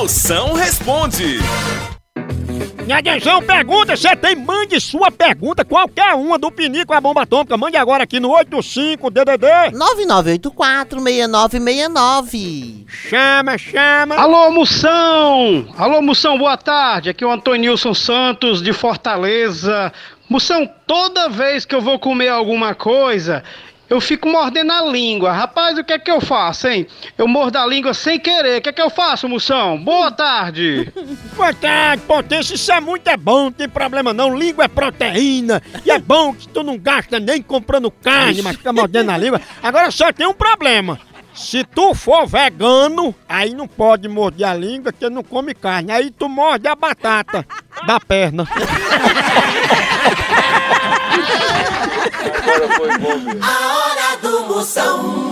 Moção responde. E atenção, pergunta, você tem, mande sua pergunta, qualquer uma do Pinico a bomba atômica, mande agora aqui no 85DDD. 9984-6969. Chama, chama. Alô, Moção! Alô, Moção, boa tarde. Aqui é o Antonilson Santos, de Fortaleza. Moção, toda vez que eu vou comer alguma coisa, eu fico mordendo a língua. Rapaz, o que é que eu faço, hein? Eu mordo a língua sem querer. O que é que eu faço, Moção? Boa tarde! Boa tarde, potência, isso é muito é bom, não tem problema não, língua é proteína, e é bom que tu não gasta nem comprando carne, mas fica mordendo a língua. Agora só tem um problema, se tu for vegano, aí não pode morder a língua, porque não come carne, aí tu morde a batata da perna. A hora do Moção.